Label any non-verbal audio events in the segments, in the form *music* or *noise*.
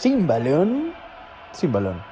Sin balón, sin balón.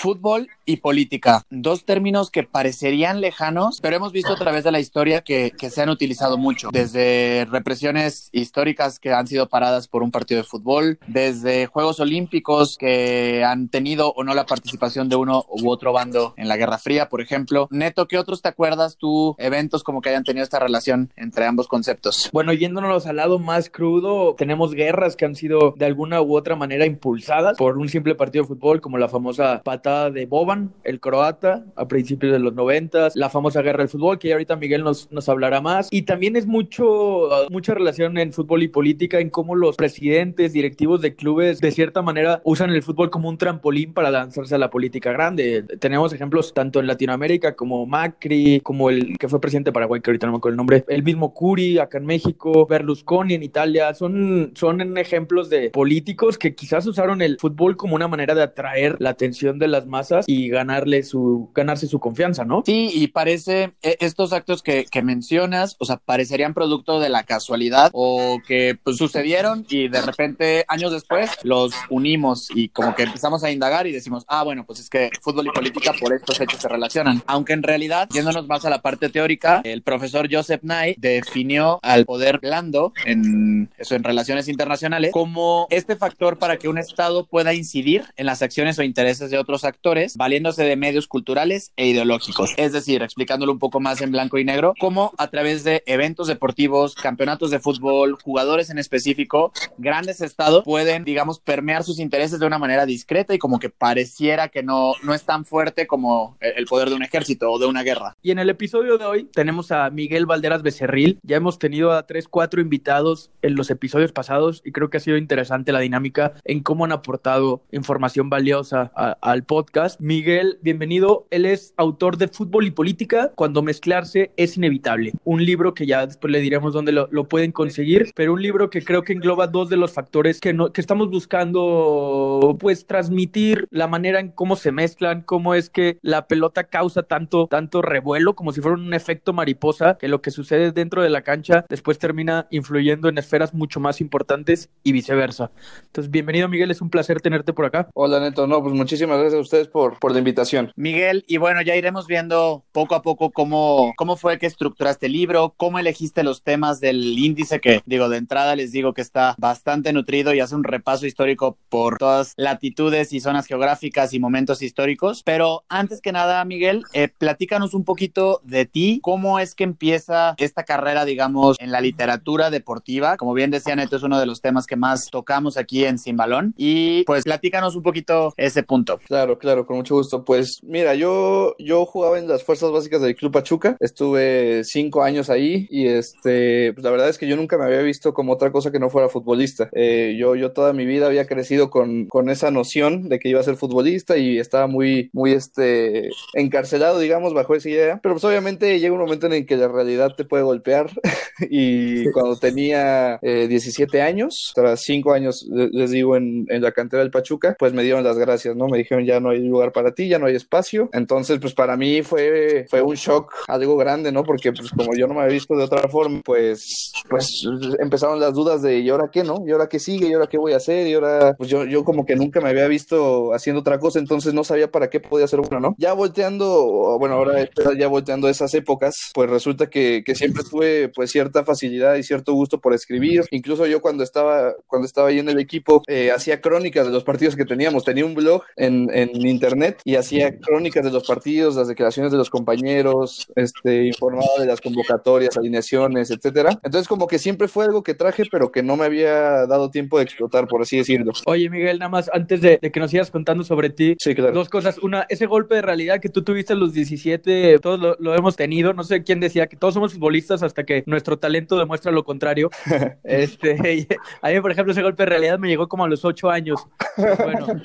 Fútbol y política, dos términos que parecerían lejanos, pero hemos visto a través de la historia que, que, se han utilizado mucho, desde represiones históricas que han sido paradas por un partido de fútbol, desde Juegos Olímpicos que han tenido o no la participación de uno u otro bando en la Guerra Fría, por ejemplo. Neto, ¿qué otros te acuerdas tú, eventos como que hayan tenido esta relación entre ambos conceptos? Bueno, yéndonos al lado más crudo, tenemos guerras que han sido de alguna u otra manera impulsadas por un simple partido de fútbol, como la famosa patada de Boban, el croata, a principios de los noventas, la famosa guerra del fútbol, que ahorita Miguel nos, nos hablará más. Y también es mucho, mucha relación en fútbol y política, en cómo los presidentes, directivos de clubes, de cierta manera, usan el fútbol como un trampolín para lanzarse a la política grande. Tenemos ejemplos tanto en Latinoamérica como Macri, como el que fue presidente de Paraguay, que ahorita no me acuerdo el nombre, el mismo Curi acá en México, Berlusconi en Italia, son, son ejemplos de políticos que quizás usaron el fútbol como una manera de atraer la atención de las masas y ganarle su, ganarse su confianza, ¿no? Sí, y parece, estos actos que, que mencionas, o sea, parecerían producto de la casualidad o que pues, sucedieron y de repente años después los unimos y como que empezamos a indagar y decimos, ah, bueno, pues es que fútbol y política por estos hechos se relacionan. Aunque en realidad, yéndonos más a la parte teórica, el profesor Joseph Nye definió al poder blando en eso en relaciones internacionales como este factor para que un estado pueda incidir en las acciones o intereses de otros actores, valiéndose de medios culturales e ideológicos. Es decir, explicándolo un poco más en blanco y negro, como a través de eventos deportivos, campeonatos de fútbol, jugadores en específico, grandes estados pueden, digamos, permear sus intereses de una manera discreta y como que pareciera que no, no es tan fuerte como el poder de un ejército o de una guerra. Y en el episodio de hoy tenemos a Miguel Valderas Becerril. Ya hemos tenido a tres, cuatro invitados en los episodios pasados y creo que ha sido interesante la dinámica en cómo han aportado información valiosa al podcast. Miguel, bienvenido. Él es autor de Fútbol y Política, cuando mezclarse es inevitable. Un libro que ya después le diremos dónde lo, lo pueden conseguir, pero un libro que creo que engloba dos de los factores que, no, que estamos buscando, pues, transmitir la manera en cómo se mezclan, cómo es que la pelota causa tanto, tanto revuelo, como si fuera un efecto mariposa, que lo que sucede dentro de la cancha después termina influyendo en esferas mucho más importantes y viceversa. Entonces, bienvenido Miguel, es un placer tenerte por acá. Hola Neto, no, pues muchísimas gracias a ustedes por, por la invitación. Miguel, y bueno, ya iremos viendo poco a poco cómo, cómo fue que estructuraste el libro, cómo elegiste los temas del índice, que digo, de entrada les digo que está bastante nutrido y hace un repaso histórico por todas latitudes y zonas geográficas y momentos históricos. Pero antes que nada, Miguel, eh, platícanos un poquito de ti, cómo es que empieza esta carrera, digamos, en la literatura deportiva. Como bien decía Neto, es uno de los temas que más tocamos aquí en Sin Balón. Y pues platícanos un poquito ese punto. Claro, claro, con mucho gusto. Pues mira, yo, yo jugaba en las fuerzas básicas del Club Pachuca, estuve cinco años ahí y este, pues la verdad es que yo nunca me había visto como otra cosa que no fuera futbolista. Eh, yo, yo toda mi vida había crecido con, con esa noción de que iba a ser futbolista y estaba muy, muy este, encarcelado, digamos, bajo esa idea. Pero pues obviamente llega un momento en el que la realidad te puede golpear *laughs* y cuando tenía eh, 17 años, tras cinco años, les digo, en, en la cantera del Pachuca, pues me dieron las gracias, ¿no? Me dijeron ya no hay lugar para ti, ya no hay espacio. Entonces, pues para mí fue, fue un shock algo grande, ¿no? Porque pues como yo no me había visto de otra forma, pues, pues empezaron las dudas de ¿y ahora qué, no? ¿Y ahora qué sigue? ¿Y ahora qué voy a hacer? Y ahora, pues yo, yo como que nunca me había visto haciendo otra cosa, entonces no sabía para qué podía hacer uno, ¿no? Ya volteando, bueno, ahora ya volteando esas épocas, pues resulta que, que siempre tuve pues cierta facilidad y cierto gusto por escribir. Incluso yo cuando estaba, cuando estaba ahí en el equipo, eh, hacía crónicas de los partidos que teníamos. Tenía un blog en, en internet y hacía crónicas de los partidos, las declaraciones de los compañeros, este, informaba de las convocatorias, alineaciones, etcétera. Entonces, como que siempre fue algo que traje, pero que no me había dado tiempo de explotar, por así decirlo. Oye, Miguel, nada más antes de, de que nos sigas contando sobre ti, sí, claro. dos cosas. Una, ese golpe de realidad que tú tuviste a los 17, todos lo, lo, hemos tenido. No sé quién decía que todos somos futbolistas hasta que nuestro talento demuestra lo contrario. *laughs* este, a mí, por ejemplo, ese golpe de realidad me llegó como a los 8 años. Bueno, *laughs*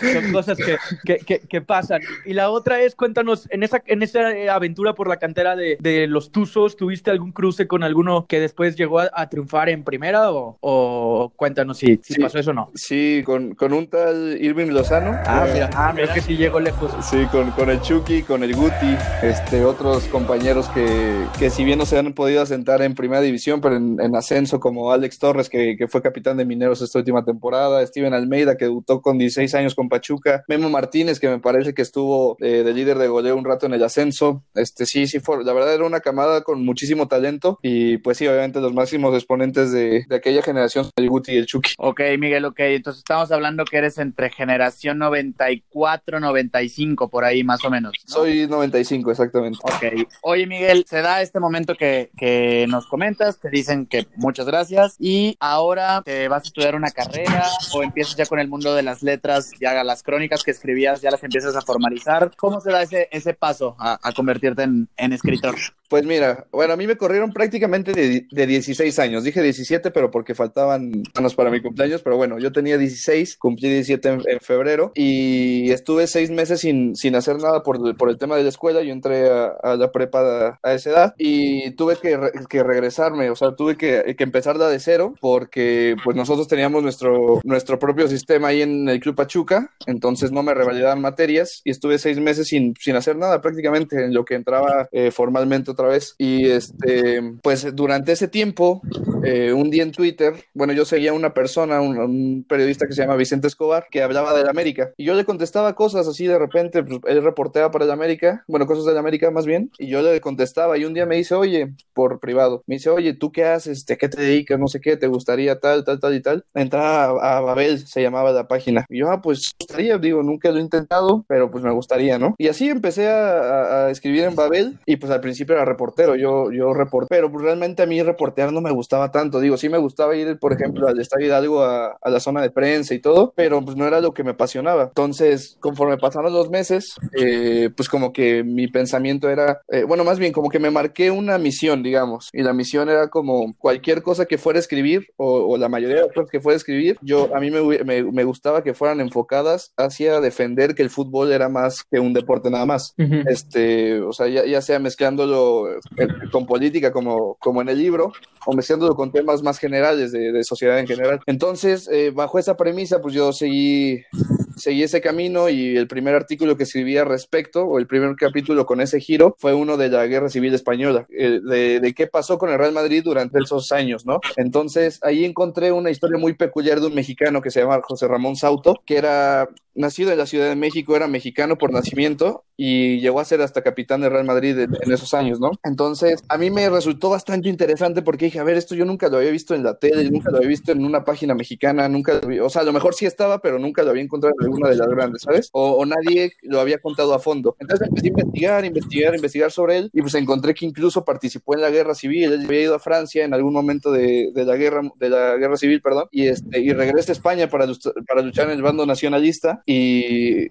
son cosas que, que, que, pasan. Y la otra es, cuéntanos, en esa, en esa aventura por la cantera de, de los Tuzos, ¿tuviste algún cruce con alguno que después llegó a, a triunfar en primera? O, o cuéntanos si, si Sí. pasó eso o no. Sí, con, con un tal Irving Lozano. Ah, Eh, mira, ah, mira, que sí llegó lejos. Sí, con, con el Chucky, con el Guti, este, otros compañeros que, que si bien no se han podido asentar en primera división, pero en, en ascenso, como Alex Torres, que, que fue capitán de Mineros esta última temporada, Steven Almeida, que debutó con 16 años con Pachuca, Memo Martínez, que me parece que estuvo eh, de líder de goleo un rato en el ascenso. Este, sí, sí, fue, la verdad era una camada con muchísimo talento y pues sí, obviamente los máximos exponentes de, de aquella generación son el Guti y el Chucky. Ok, Miguel, ok. Entonces estamos hablando que eres entre generación 94, 95, por ahí más o menos. ¿no? Soy 95, exactamente. Ok. Oye, Miguel, se da este momento que, que nos comentas, te dicen que muchas gracias y ahora te vas a estudiar una carrera o empiezas ya con el mundo de las letras, ya las crónicas que escribías ya las empiezas a formalizar. ¿Cómo se da ese, ese paso a, convertirte en escritor? Pues mira, bueno, a mí me corrieron prácticamente de, de 16 años. Dije 17, pero porque faltaban años para mi cumpleaños. Pero bueno, yo tenía 16, cumplí 17 en, en febrero y estuve seis meses sin, sin hacer nada por, por el tema de la escuela. Yo entré a, la prepa a, a, esa edad y tuve que, que regresarme, o sea, tuve que, que empezar de cero porque pues nosotros teníamos nuestro, nuestro propio sistema ahí en el Club Pachuca, entonces no me revalidaban materias y estuve seis meses sin, sin hacer nada prácticamente en lo que entraba eh, formalmente otra vez. Y este, pues durante ese tiempo, eh, un día en Twitter, bueno, yo seguía a una persona, un, un, periodista que se llama Vicente Escobar, que hablaba del América. Y yo le contestaba cosas así de repente, pues, él reportea para el América, bueno, cosas del América más bien, y yo le contestaba. Y un día me dice, oye, por privado, me dice, oye, ¿tú qué haces? ¿A qué te dedicas? No sé qué, ¿te gustaría tal, tal, tal y tal? Entrar a, a Babel, se llamaba la página. Y yo, ah, pues, gustaría, digo, nunca lo he intentado, pero pues me gustaría, ¿no? Y así empecé a, a escribir en Babel, y pues al principio era reportero, yo, yo reportero, pero pues realmente a mí reportear no me gustaba tanto, digo, sí me gustaba ir, por ejemplo, al Estadio Hidalgo a, a la zona de prensa y todo, pero pues no era lo que me apasionaba. Entonces, conforme pasaron los meses, eh, pues como que mi pensamiento era, eh, bueno, más bien como que me marqué una misión, digamos, y la misión era como cualquier cosa que fuera a escribir, o, o la mayoría de las cosas que fuera a escribir, yo, a mí me, me, me, gustaba que fueran enfocadas hacia defender que el fútbol era más que un deporte nada más. Uh -huh. Este, o sea, ya, ya sea mezclándolo con política como, como en el libro, o mezclándolo con temas más generales de, de sociedad en general. Entonces, eh, bajo esa premisa, pues yo seguí, seguí ese camino y el primer artículo que escribí al respecto, o el primer capítulo con ese giro, fue uno de la Guerra Civil Española, eh, de, qué pasó con el Real Madrid durante esos años, ¿no? Entonces, ahí encontré una historia muy peculiar de un mexicano que se llama José Ramón Sauto, que era nacido en la Ciudad de México, era mexicano por nacimiento y llegó a ser hasta capitán del Real Madrid en, esos años, ¿no? Entonces, a mí me resultó bastante interesante porque dije, a ver, esto yo nunca lo había visto en la tele, nunca lo había visto en una página mexicana, nunca, vi, o sea, a lo mejor sí estaba, pero nunca lo había encontrado en alguna de las grandes, ¿sabes? O, o, nadie lo había contado a fondo. Entonces empecé a investigar, investigar, investigar sobre él y pues encontré que incluso participó en la guerra civil, él había ido a Francia en algún momento de, de la guerra, de la guerra civil, perdón, y este, y regresa a España para, para luchar en el bando nacionalista y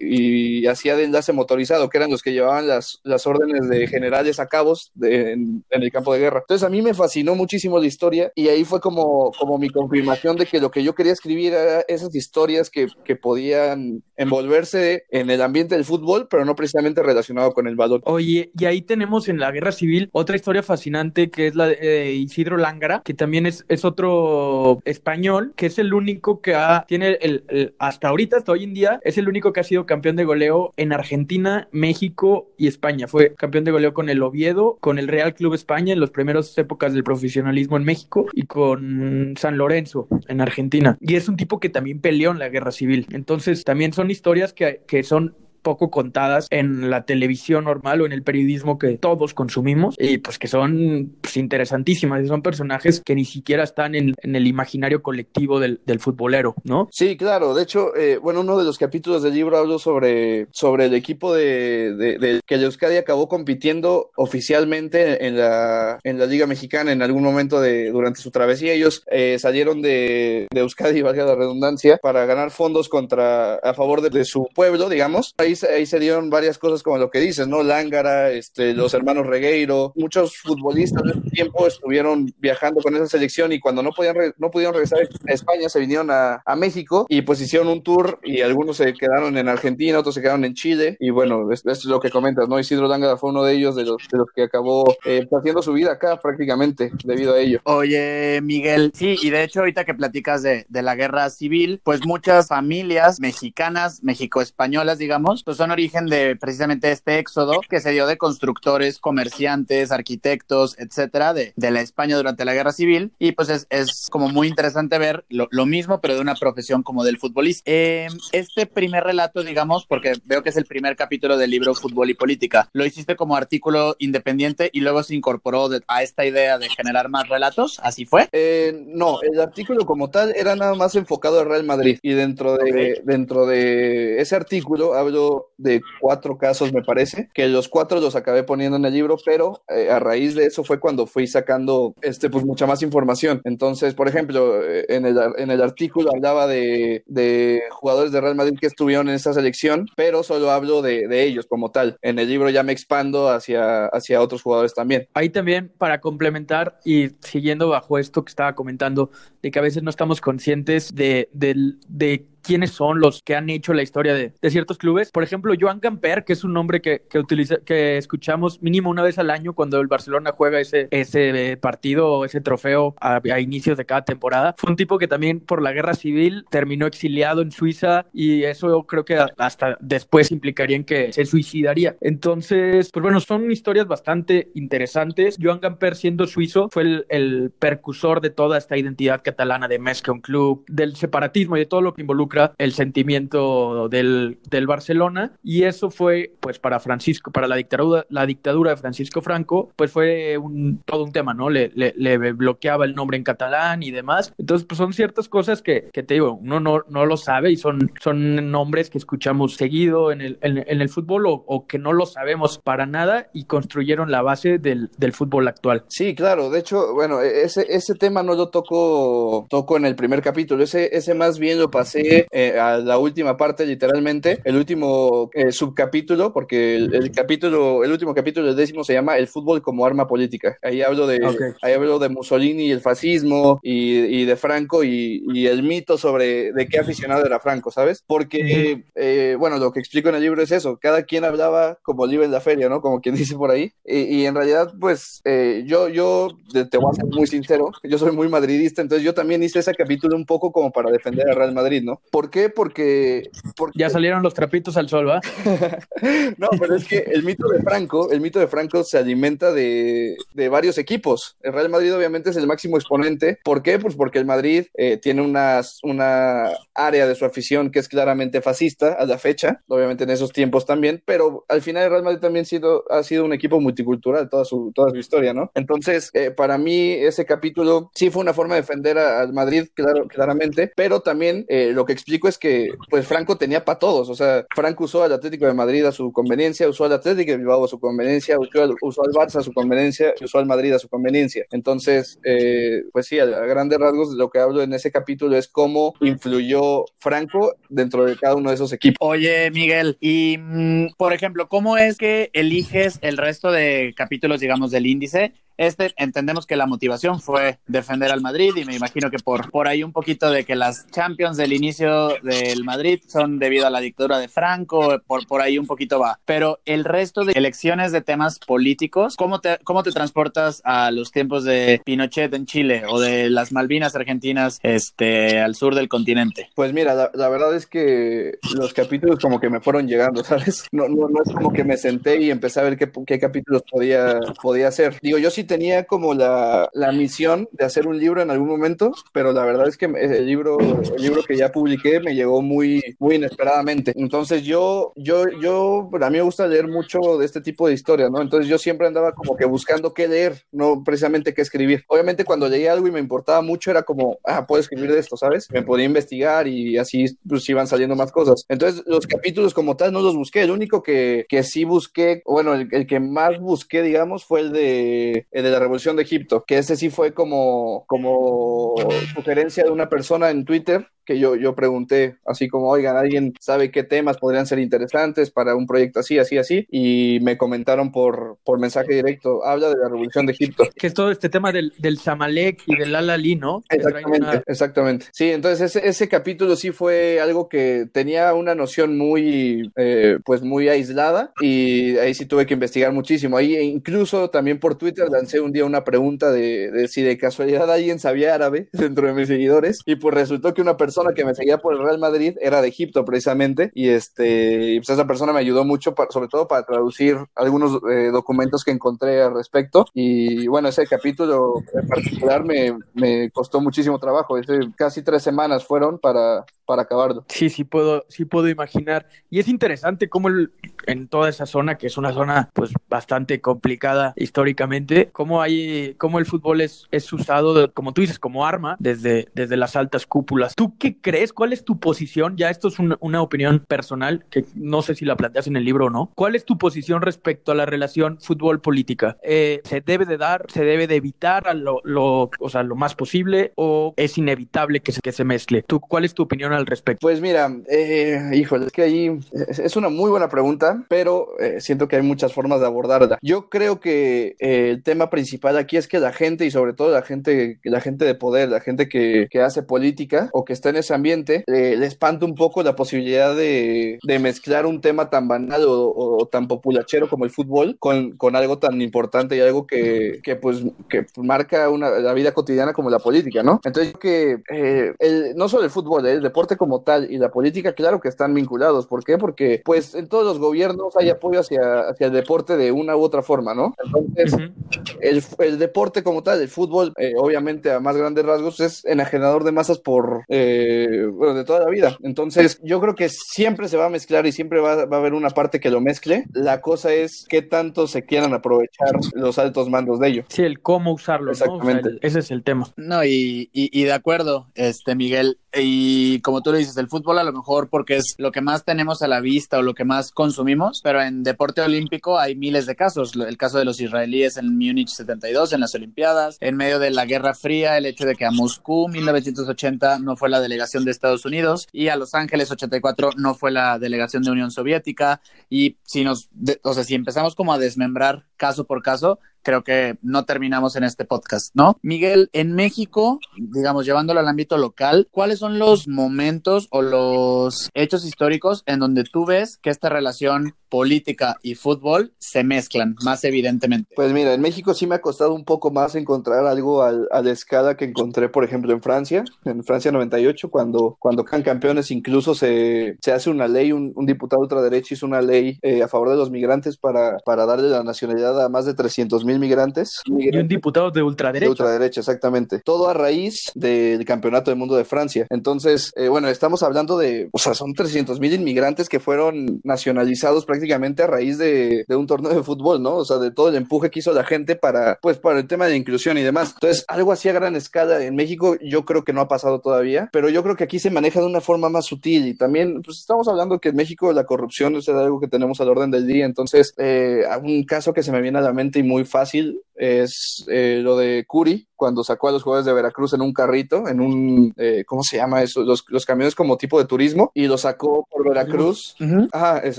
y, hacía de enlace motorizado, que eran los que llevaban las, las órdenes de generales a cabos de, en, en, el campo de guerra. Entonces a mí me fascinó muchísimo la historia y ahí fue como, como mi confirmación de que lo que yo quería escribir era esas historias que, que podían envolverse en el ambiente del fútbol, pero no precisamente relacionado con el valor. Oye, y ahí tenemos en la guerra civil otra historia fascinante que es la de eh, Isidro Lángara, que también es, es otro español, que es el único que ha, tiene el, el, hasta ahorita, hasta hoy en día, es el único que ha sido campeón de goleo en Argentina, México y España. Fue campeón de goleo con el Oviedo, con el Real Club España en las primeras épocas del profesionalismo en México y con San Lorenzo en Argentina. Y es un tipo que también peleó en la guerra civil. Entonces también son historias que, que son poco contadas en la televisión normal o en el periodismo que todos consumimos y pues que son pues, interesantísimas son personajes que ni siquiera están en, en el imaginario colectivo del, del, futbolero, ¿no? Sí, claro, de hecho, eh, bueno, uno de los capítulos del libro hablo sobre, sobre el equipo de, de, de que Euskadi acabó compitiendo oficialmente en la, en la Liga Mexicana en algún momento de, durante su travesía, ellos eh, salieron de, de Euskadi, *laughs* valga la redundancia, para ganar fondos contra, a favor de, de su pueblo, digamos, ahí ahí se dieron varias cosas como lo que dices, ¿no? Lángara, este, los hermanos Regueiro, muchos futbolistas de ese tiempo estuvieron viajando con esa selección y cuando no podían no pudieron regresar a España se vinieron a, a, México y pues hicieron un tour y algunos se quedaron en Argentina, otros se quedaron en Chile y bueno, esto es lo que comentas, ¿no? Isidro Lángara fue uno de ellos, de los, de los que acabó eh, haciendo su vida acá prácticamente debido a ello. Oye, Miguel, sí, y de hecho ahorita que platicas de, de la guerra civil, pues muchas familias mexicanas, mexico-españolas, digamos, pues son origen de precisamente este éxodo que se dio de constructores, comerciantes, arquitectos, etcétera, de, de la España durante la guerra civil. Y pues es, es como muy interesante ver lo, lo, mismo, pero de una profesión como del futbolista. Eh, este primer relato, digamos, porque veo que es el primer capítulo del libro Fútbol y Política, lo hiciste como artículo independiente y luego se incorporó de, a esta idea de generar más relatos, ¿así fue? Eh, no, el artículo como tal era nada más enfocado al Real Madrid y dentro de, okay. dentro de ese artículo hablo de cuatro casos, me parece, que los cuatro los acabé poniendo en el libro, pero eh, a raíz de eso fue cuando fui sacando este, pues, mucha más información. Entonces, por ejemplo, eh, en el, en el artículo hablaba de, de, jugadores de Real Madrid que estuvieron en esa selección, pero solo hablo de, ellos como tal. En el libro ya me expando hacia, hacia otros jugadores también. Ahí también, para complementar y siguiendo bajo esto que estaba comentando, de que a veces no estamos conscientes de, de, de quiénes son los que han hecho la historia de, de, ciertos clubes. Por ejemplo, Joan Gamper, que es un nombre que, que, utiliza, que escuchamos mínimo una vez al año cuando el Barcelona juega ese, ese partido o ese trofeo a, a, inicios de cada temporada. Fue un tipo que también por la guerra civil terminó exiliado en Suiza y eso creo que hasta después implicaría en que se suicidaría. Entonces, pues bueno, son historias bastante interesantes. Joan Gamper, siendo suizo, fue el, el percursor de toda esta identidad catalana de Mesca, un club, del separatismo y de todo lo que involucra el sentimiento del, del, Barcelona y eso fue pues para Francisco, para la dictadura, la dictadura de Francisco Franco, pues fue un, todo un tema, ¿no? Le, le, le, bloqueaba el nombre en catalán y demás. Entonces, pues son ciertas cosas que, que te digo, uno no, no lo sabe y son, son nombres que escuchamos seguido en el, en, en el fútbol o, o, que no lo sabemos para nada y construyeron la base del, del fútbol actual. Sí, claro. De hecho, bueno, ese, ese tema no lo toco, toco en el primer capítulo. Ese, ese más bien lo pasé eh, a la última parte, literalmente, el último eh, subcapítulo, porque el, el, capítulo, el último capítulo, el décimo, se llama El fútbol como arma política. Ahí hablo de, okay. ahí hablo de Mussolini y el fascismo y, y de Franco y, y, el mito sobre de qué aficionado era Franco, ¿sabes? Porque, eh, bueno, lo que explico en el libro es eso, cada quien hablaba como libre en la feria, ¿no? Como quien *laughs* dice por ahí. Y, y en realidad, pues, eh, yo, yo te voy a ser muy sincero, yo soy muy madridista, entonces yo también hice ese capítulo un poco como para defender al Real Madrid, ¿no? ¿Por qué? Porque, porque... Ya salieron los trapitos al sol, ¿va? *laughs* no, pero es que el mito de Franco, el mito de Franco se alimenta de, de, varios equipos. El Real Madrid obviamente es el máximo exponente. ¿Por qué? Pues porque el Madrid eh, tiene una, una área de su afición que es claramente fascista a la fecha, obviamente en esos tiempos también, pero al final el Real Madrid también sido, ha sido un equipo multicultural toda su, toda su historia, ¿no? Entonces, eh, para mí ese capítulo sí fue una forma de defender al Madrid, claro, claramente, pero también eh, lo que explico es que pues Franco tenía para todos, o sea, Franco usó al Atlético de Madrid a su conveniencia, usó al Atlético de Bilbao a su conveniencia, usó al, usó Barça a su conveniencia, usó al Madrid a su conveniencia. Entonces, eh, pues sí, a, a, grandes rasgos lo que hablo en ese capítulo es cómo influyó Franco dentro de cada uno de esos equipos. Oye, Miguel, y mm, por ejemplo, ¿cómo es que eliges el resto de capítulos, digamos, del índice? Este, entendemos que la motivación fue defender al Madrid y me imagino que por, por ahí un poquito de que las Champions del inicio del Madrid son debido a la dictadura de Franco, por, por ahí un poquito va. Pero el resto de elecciones de temas políticos, ¿cómo te, ¿cómo te transportas a los tiempos de Pinochet en Chile o de las Malvinas argentinas este, al sur del continente? Pues mira, la, la verdad es que los capítulos como que me fueron llegando, *laughs* ¿sabes? No, no, no es como que me senté y empecé a ver qué, qué capítulos podía, podía hacer. Digo, yo sí tenía como la, la, misión de hacer un libro en algún momento, pero la verdad es que el libro, el libro que ya publiqué me llegó muy, muy inesperadamente. Entonces yo, yo, yo, a mí me gusta leer mucho de este tipo de historias, ¿no? Entonces yo siempre andaba como que buscando qué leer, no precisamente qué escribir. Obviamente cuando leía algo y me importaba mucho era como, ah, puedo escribir de esto, ¿sabes? Me podía investigar y así pues iban saliendo más cosas. Entonces los capítulos como tal no los busqué, el único que, que sí busqué, bueno, el, el que más busqué, digamos, fue el de el de la Revolución de Egipto, que ese sí fue como, como sugerencia de una persona en Twitter que yo, yo pregunté, así como, oigan, ¿alguien sabe qué temas podrían ser interesantes para un proyecto así, así, así? Y me comentaron por, por mensaje directo, habla de la revolución de Egipto. Que es todo este tema del, del Zamalek y del Al-Ali, ¿no? Exactamente, una... exactamente. Sí, entonces ese, ese capítulo sí fue algo que tenía una noción muy, eh, pues muy aislada y ahí sí tuve que investigar muchísimo. Ahí incluso también por Twitter lancé un día una pregunta de, de, si de casualidad alguien sabía árabe *laughs* dentro de mis seguidores y pues resultó que una persona que me seguía por el Real Madrid era de Egipto precisamente y este pues esa persona me ayudó mucho para, sobre todo para traducir algunos eh, documentos que encontré al respecto y bueno ese capítulo en particular me, me costó muchísimo trabajo casi tres semanas fueron para para acabarlo. Sí sí puedo sí puedo imaginar. Y es interesante cómo el, en toda esa zona que es una zona pues bastante complicada históricamente cómo hay cómo el fútbol es, es usado como tú dices como arma desde desde las altas cúpulas. Tú qué crees cuál es tu posición ya esto es una, una opinión personal que no sé si la planteas en el libro o no. Cuál es tu posición respecto a la relación fútbol política eh, se debe de dar se debe de evitar a lo, lo o sea lo más posible o es inevitable que se, que se mezcle tú cuál es tu opinión al respecto pues mira eh, híjole es que ahí es una muy buena pregunta pero eh, siento que hay muchas formas de abordarla yo creo que eh, el tema principal aquí es que la gente y sobre todo la gente la gente de poder la gente que, que hace política o que está en ese ambiente eh, le espanta un poco la posibilidad de, de mezclar un tema tan banal o, tan populachero como el fútbol con, con algo tan importante y algo que, que pues que marca una, la vida cotidiana como la política, ¿no? Entonces que eh, no solo el fútbol, el deporte como tal y la política, claro que están vinculados. ¿Por qué? Porque pues en todos los gobiernos hay apoyo hacia, hacia el deporte de una u otra forma, ¿no? Entonces, uh -huh. el, el, deporte como tal, el fútbol, eh, obviamente a más grandes rasgos, es enajenador de masas por, eh, bueno, de toda la vida. Entonces, yo creo que siempre se va a mezclar y siempre va, va, a haber una parte que lo mezcle. La cosa es qué tanto se quieran aprovechar los altos mandos de ello. Sí, el cómo usarlo. Exactamente. ¿no? O sea, el, ese es el tema. No, y, y, y, de acuerdo, este Miguel. Y como tú lo dices, el fútbol a lo mejor porque es lo que más tenemos a la vista o lo que más consumimos, pero en deporte olímpico hay miles de casos. El caso de los israelíes en Múnich 72, en las Olimpiadas, en medio de la Guerra Fría, el hecho de que a Moscú 1980 no fue la delegación de Estados Unidos y a Los Ángeles 84 no fue la delegación de Unión Soviética. Y si nos, o sea, si empezamos como a desmembrar caso por caso, creo que no terminamos en este podcast, ¿no? Miguel, en México, digamos, llevándolo al ámbito local, ¿cuáles son los momentos o los hechos históricos en donde tú ves que esta relación política y fútbol se mezclan más evidentemente? Pues mira, en México sí me ha costado un poco más encontrar algo al, a la escala que encontré, por ejemplo, en Francia, en Francia 98, cuando, cuando quedan campeones, incluso se, se hace una ley, un, un diputado ultraderecha hizo una ley eh, a favor de los migrantes para, para darle la nacionalidad a más de 300 mil migrantes. Y un diputado de ultraderecha. De ultraderecha, exactamente. Todo a raíz del campeonato del mundo de Francia. Entonces, eh, bueno, estamos hablando de, o sea, son 300 mil inmigrantes que fueron nacionalizados prácticamente a raíz de, de, un torneo de fútbol, ¿no? O sea, de todo el empuje que hizo la gente para, pues, para el tema de inclusión y demás. Entonces, algo así a gran escala en México yo creo que no ha pasado todavía, pero yo creo que aquí se maneja de una forma más sutil y también, pues, estamos hablando que en México la corrupción es algo que tenemos al orden del día. Entonces, eh, un caso que se me viene a la mente y muy fácil es eh, lo de Curi, cuando sacó a los jugadores de Veracruz en un carrito, en un, eh, ¿cómo se llama eso? Los, los, camiones como tipo de turismo, y lo sacó por Veracruz. Uh -huh. Ajá, es,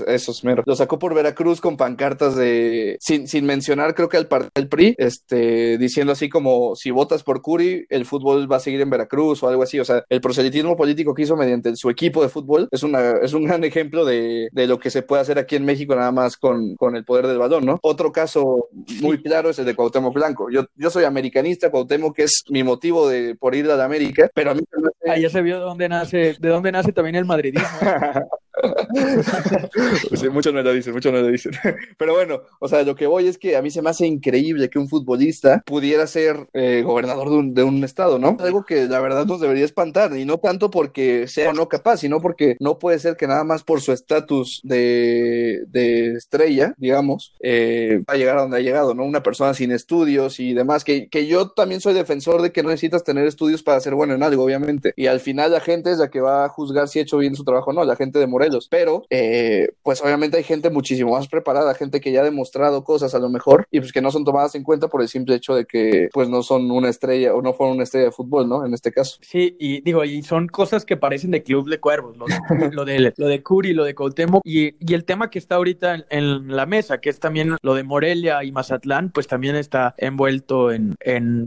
esos mero. Lo sacó por Veracruz con pancartas de, sin, sin mencionar, creo que al partido del PRI, este, diciendo así como, si votas por Curi, el fútbol va a seguir en Veracruz o algo así. O sea, el proselitismo político que hizo mediante su equipo de fútbol es, una, es un gran ejemplo de, de lo que se puede hacer aquí en México nada más con, con el poder del balón, ¿no? Otro caso muy claro es el de Cuauhtémoc Blanco. Yo, yo soy americanista, Cuauhtémoc que es mi motivo de por ir a la América, pero a mí. Ahí ya se vio de dónde nace, de dónde nace también el madridismo. *laughs* *laughs* sí, muchos me lo dicen, muchos me lo dicen. *laughs* Pero bueno, o sea, lo que voy es que a mí se me hace increíble que un futbolista pudiera ser eh, gobernador de un, de un, estado, ¿no? Algo que la verdad nos debería espantar, y no tanto porque sea o no capaz, sino porque no puede ser que nada más por su estatus de, de, estrella, digamos, eh, va a llegar a donde ha llegado, ¿no? Una persona sin estudios y demás, que, que yo también soy defensor de que no necesitas tener estudios para ser bueno en algo, obviamente. Y al final la gente es la que va a juzgar si ha hecho bien su trabajo o no, la gente de Morelos pero eh, pues obviamente hay gente muchísimo más preparada, gente que ya ha demostrado cosas a lo mejor y pues que no son tomadas en cuenta por el simple hecho de que pues no son una estrella o no fueron una estrella de fútbol, ¿no? En este caso. Sí, y digo, y son cosas que parecen de club de cuervos, lo de, lo de, Curi, lo de Cautemo y, y, el tema que está ahorita en, la mesa, que es también lo de Morelia y Mazatlán, pues también está envuelto en,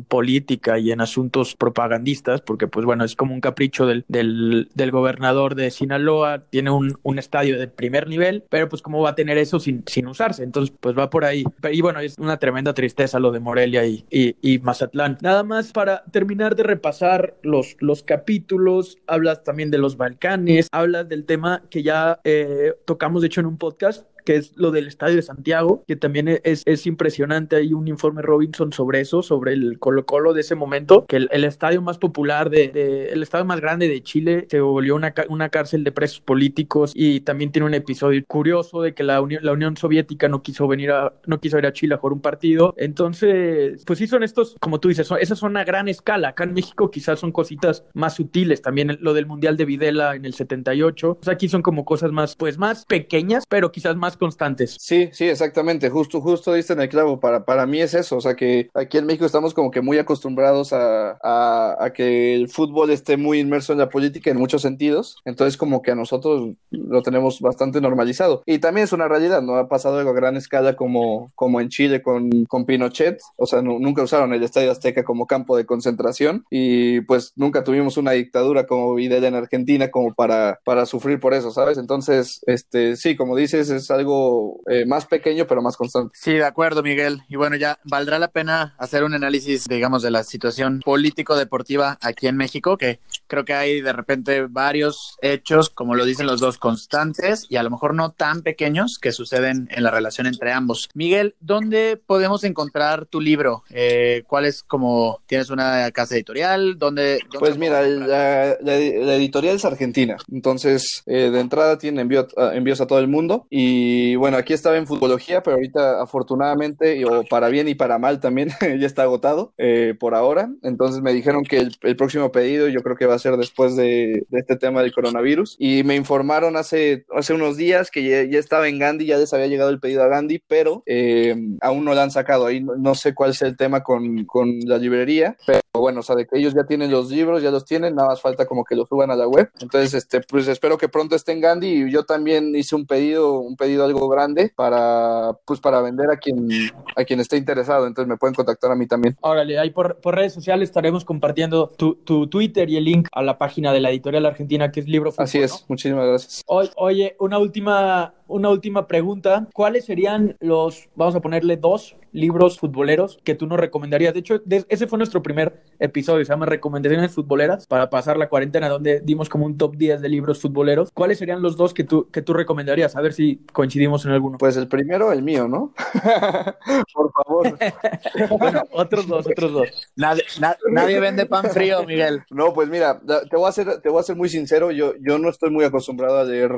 política y en asuntos propagandistas, porque pues bueno, es como un capricho del, del gobernador de Sinaloa, tiene un, un, estadio de primer nivel, pero pues cómo va a tener eso sin, sin usarse, entonces pues va por ahí. Y bueno, es una tremenda tristeza lo de Morelia y, y, y, Mazatlán. Nada más para terminar de repasar los, los capítulos, hablas también de los Balcanes, hablas del tema que ya eh, tocamos de hecho en un podcast, que es lo del Estadio de Santiago, que también es, es impresionante. Hay un informe Robinson sobre eso, sobre el Colo Colo de ese momento, que el, estadio más popular, de, de, el estadio más grande de Chile, se volvió una, una cárcel de presos políticos y también tiene un episodio curioso de que la Unión, la Unión Soviética no quiso venir a, no quiso ir a Chile a jugar un partido. Entonces, pues sí son estos, como tú dices, esas son a gran escala. Acá en México quizás son cositas más sutiles. También lo del Mundial de Videla en el 78. Pues aquí son como cosas más, pues más pequeñas, pero quizás más constantes. Sí, sí, exactamente. Justo, justo diste en el clavo. Para, para mí es eso. O sea que aquí en México estamos como que muy acostumbrados a, a, que el fútbol esté muy inmerso en la política en muchos sentidos. Entonces, como que a nosotros lo tenemos bastante normalizado. Y también es una realidad, ¿no? Ha pasado algo a gran escala como, como en Chile con, con Pinochet. O sea, nunca usaron el Estadio Azteca como campo de concentración. Y pues nunca tuvimos una dictadura como Videla en Argentina como para, para sufrir por eso, ¿sabes? Entonces, este, sí, como dices, es algo eh, más pequeño pero más constante. Sí, de acuerdo, Miguel. Y bueno, ya valdrá la pena hacer un análisis, digamos, de la situación político-deportiva aquí en México, que creo que hay de repente varios hechos, como lo dicen los dos, constantes y a lo mejor no tan pequeños que suceden en la relación entre ambos. Miguel, ¿dónde podemos encontrar tu libro? Eh, ¿Cuál es como, tienes una casa editorial? ¿Dónde? dónde pues mira, la, la, la, editorial es argentina, entonces eh, de entrada tiene envío, envíos a todo el mundo y bueno, aquí estaba en futbología, pero ahorita afortunadamente, o para bien y para mal también, *laughs* ya está agotado eh, por ahora, entonces me dijeron que el, el, próximo pedido yo creo que va a ser después de, de, este tema del coronavirus. Y me informaron hace, hace unos días que ya, ya estaba en Gandhi, ya les había llegado el pedido a Gandhi, pero eh, aún no lo han sacado, ahí no, no sé cuál es el tema con, con la librería, pero bueno, o sea, de que ellos ya tienen los libros, ya los tienen, nada más falta como que los suban a la web. Entonces, este, pues espero que pronto esté en Gandhi y yo también hice un pedido, un pedido algo grande para, pues para vender a quien, a quien esté interesado. Entonces me pueden contactar a mí también. Órale, ahí por, por redes sociales estaremos compartiendo tu, tu, Twitter y el link a la página de la editorial argentina que es Libro Fútbol, Así es, ¿no? muchísimas gracias. Oye, una última, una última pregunta. ¿Cuáles serían los, vamos a ponerle dos libros futboleros que tú nos recomendarías? De hecho, de, ese fue nuestro primer episodio, se llama Recomendaciones Futboleras para pasar la cuarentena, donde dimos como un top 10 de libros futboleros. ¿Cuáles serían los dos que tú, que tú recomendarías? A ver si coincidimos en alguno. Pues el primero, el mío, ¿no? *laughs* Por favor. *laughs* bueno, otros dos, otros dos. Nadie, na, nadie vende pan frío, Miguel. No, pues mira, te voy a ser, te voy a ser muy sincero, yo, yo no estoy muy acostumbrado a leer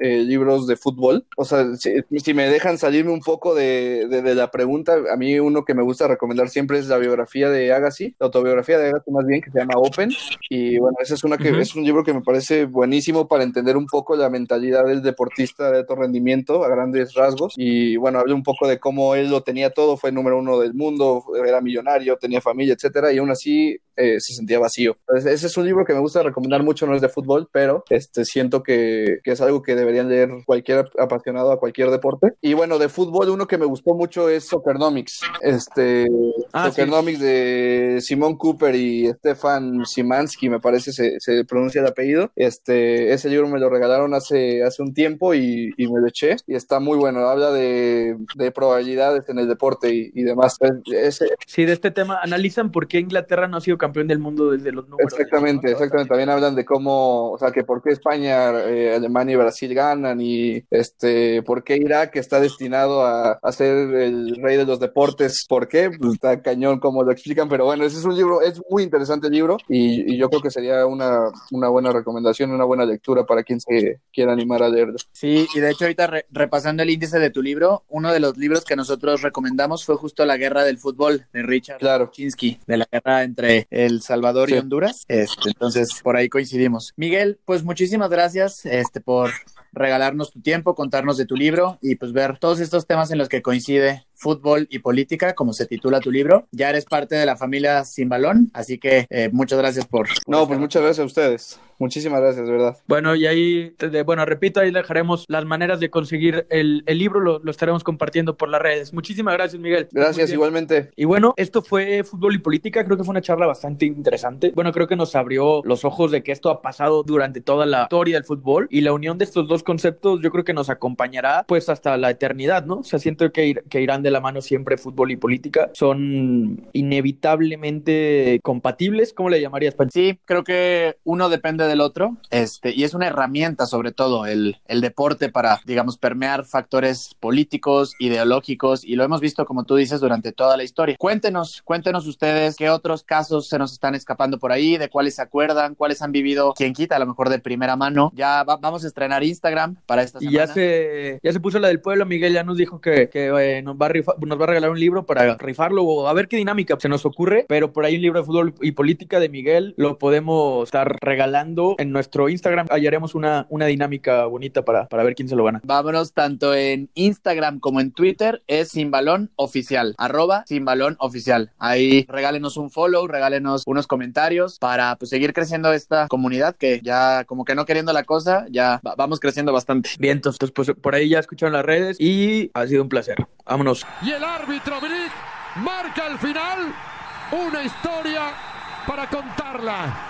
eh, libros de fútbol. O sea, si, si, me dejan salirme un poco de, de, de, la pregunta, a mí uno que me gusta recomendar siempre es la biografía de Agassi, la autobiografía de Agassi más bien, que se llama Open. Y bueno, ese es, una que, uh -huh. es un libro que me parece buenísimo para entender un poco la mentalidad del deportista de alto rendimiento a grandes rasgos. Y bueno, habla un poco de cómo él lo tenía todo, fue número uno del mundo, era millonario, tenía familia, etcétera, y aún así eh, se sentía vacío. Entonces, ese es un libro que me gusta recomendar mucho, no es de fútbol, pero este, siento que, que es algo que deberían leer cualquier apasionado a cualquier deporte. Y bueno, de fútbol, uno que me gustó mucho es Soccernomics. Este, ah, Soccernomics sí. de Simón Cooper y Stefan Simansky, me parece se, se, pronuncia el apellido. Este, ese libro me lo regalaron hace, hace un tiempo y, y me lo eché. Y está muy bueno, habla de, de probabilidades en el deporte y, y demás. Ese... Sí, de este tema analizan por qué Inglaterra no ha sido campeón del mundo desde los números. Exactamente, de... exactamente. También hablan de cómo, o sea, que por qué España, eh, Alemania y Brasil ganan y este, por qué Irak está destinado a, a, ser el rey de los deportes. ¿Por qué? Pues está cañón como lo explican, pero bueno, ese es un libro, es muy interesante el libro y, y yo creo que sería una, una, buena recomendación, una buena lectura para quien se quiera animar a leerlo. Sí, y de hecho ahorita re, repasando el índice de tu libro, uno de los libros que nosotros recomendamos fue justo La Guerra del Fútbol de Richard claro. Chinsky, de la guerra entre el Salvador sí. y Honduras. Este, entonces, por ahí coincidimos. Miguel, pues muchísimas gracias este, por regalarnos tu tiempo, contarnos de tu libro y pues ver todos estos temas en los que coincide fútbol y política, como se titula tu libro. Ya eres parte de la familia Sin Balón, así que eh, muchas gracias por... por no, pues muchas gracias a ustedes. Muchísimas gracias, de verdad. Bueno, y ahí, de, bueno, repito, ahí dejaremos las maneras de conseguir el, el libro, lo, lo, estaremos compartiendo por las redes. Muchísimas gracias, Miguel. Gracias, igualmente. Y bueno, esto fue Fútbol y Política, creo que fue una charla bastante interesante. Bueno, creo que nos abrió los ojos de que esto ha pasado durante toda la historia del fútbol y la unión de estos dos conceptos yo creo que nos acompañará pues hasta la eternidad, ¿no? O sea, siento que, ir, que irán de la mano siempre fútbol y política. Son inevitablemente compatibles, ¿cómo le llamarías? Sí, creo que uno depende del otro. Este, y es una herramienta, sobre todo, el, el deporte para, digamos, permear factores políticos, ideológicos, y lo hemos visto, como tú dices, durante toda la historia. Cuéntenos, cuéntenos ustedes qué otros casos se nos están escapando por ahí, de cuáles se acuerdan, cuáles han vivido, quien quita, a lo mejor de primera mano. Ya va, vamos a estrenar Instagram para esta semana. Y ya se, ya se puso la del pueblo, Miguel ya nos dijo que, que eh, nos, va a rifar, nos va a regalar un libro para rifarlo o a ver qué dinámica se nos ocurre, pero por ahí un libro de fútbol y política de Miguel lo podemos estar regalando en nuestro Instagram. Hallaremos una, una dinámica bonita para, para ver quién se lo gana. Vámonos tanto en Instagram como en Twitter, es Sin Balón Oficial, arroba Sin Balón Oficial. Ahí regálenos un follow, regálenos unos comentarios para pues, seguir creciendo esta comunidad que ya como que no queriendo la cosa, ya vamos creciendo bastante. Bien, entonces pues por ahí ya escucharon las redes y ha sido un placer. Vámonos. Y el árbitro Brick marca al final una historia para contarla.